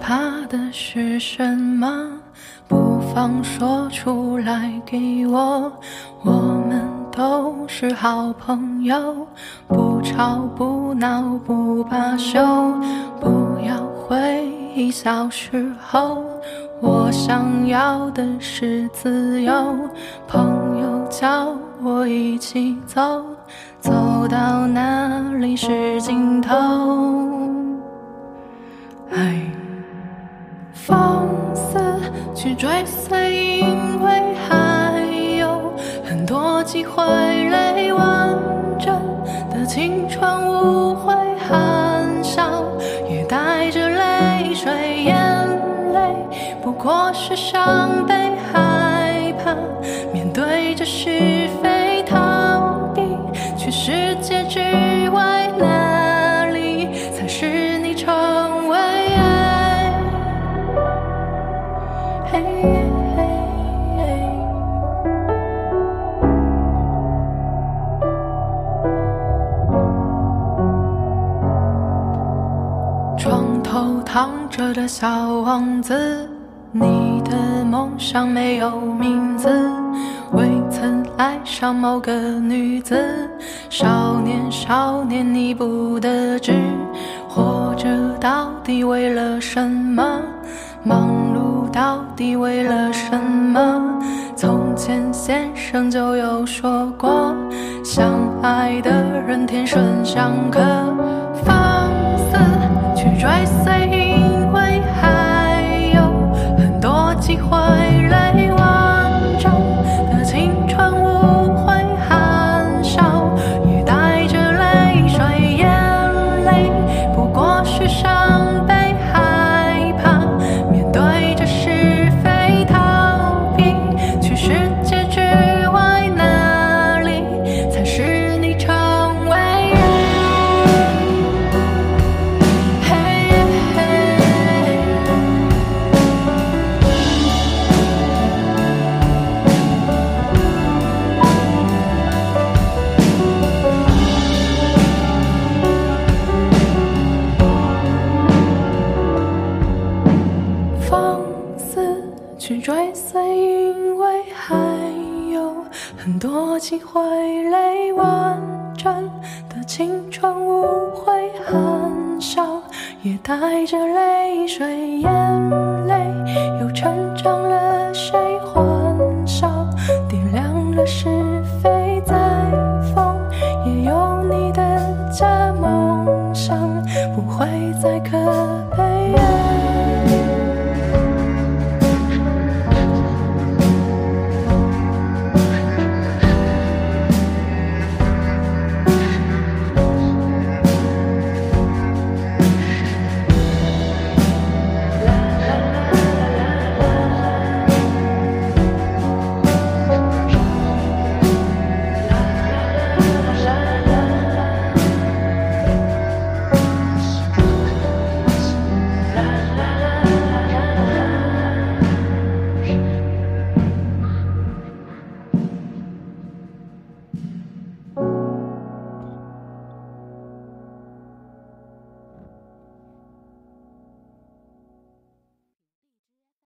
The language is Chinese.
怕的是什么？不妨说出来给我。我们都是好朋友，不吵不闹不罢休。不要回忆小时候，我想要的是自由。朋友叫我一起走，走到哪里是尽头。去追随，因为还有很多机会，泪完整的青春无悔含笑，也带着泪水，眼泪不过是伤悲害怕，面对着是非逃避，去世界之外哪里才是你躺着的小王子，你的梦想没有名字，未曾爱上某个女子。少年，少年，你不得志，活着到底为了什么？忙碌到底为了什么？从前先生就有说过，相爱的人天生相克。放肆去追随，喜欢。很多机会，泪完整的青春，无悔，很少，也带着泪水，眼泪，又成长了。谁欢笑，点亮了是非，在风也有你的假梦想，不会再可悲。